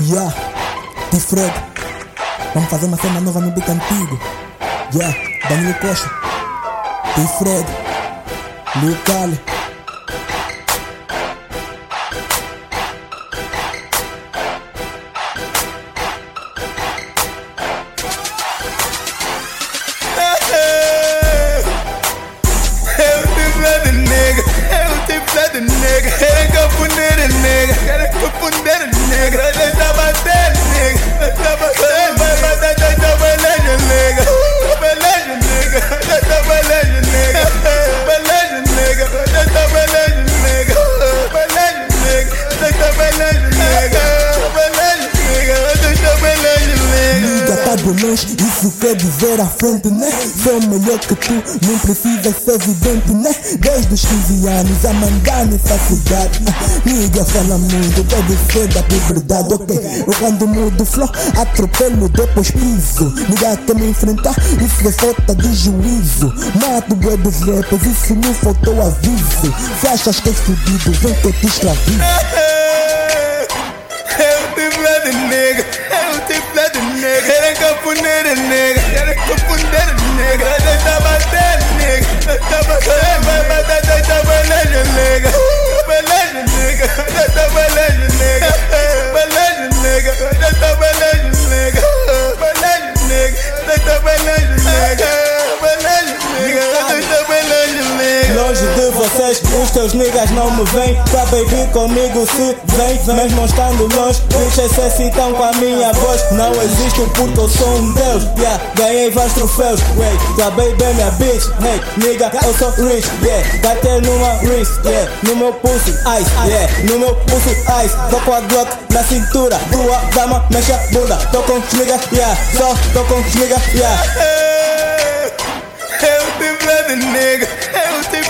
Yeah, T-Fred. Vamos fazer uma cena nova no beat antigo. Yeah, Danilo Costa. T-Fred. Lil Cali. Tá longe, isso quer dizer à frente, né? Sou melhor que tu, não precisa ser evidente, né? Desde os 15 anos a mandar nessa cidade. Liga, fala muito, deve ser da liberdade, ok? Eu quando mudo flow, atropelo, depois piso. Liga, quer me enfrentar, isso é falta de juízo. Mato bué dos rappers, isso não faltou aviso. Se achas que é fudido, vem que eu te escravizo. Eu te blood nigga, eu te blood nigga. Querem confundir nigga, querem confundir nigga. Eu tá batendo nigga, eu tá batendo. Vai bater, tá trabalhando nigga. Trabalhando nigga, tá trabalhando nigga. Trabalhando nigga, tá trabalhando nigga. Trabalhando nigga, tá trabalhando nigga. Longe de vocês, os teus niggas não me vêm. Pra baby comigo se vem Mesmo estando longe, bichas se citam com a minha voz. Não existo porque eu sou um deus. Yeah, ganhei vários troféus. Wait, acabei bem minha bitch. Hey, nigga, eu sou rich. Yeah, bater numa wrist. Yeah, no meu pulso, ice. Yeah, no meu pulso, ice. Tô com a Glock na cintura. Tua dama, mexe a bunda. Tô com os niggas, yeah Só tô com os niggas, yeah. Eu te nigga, eu te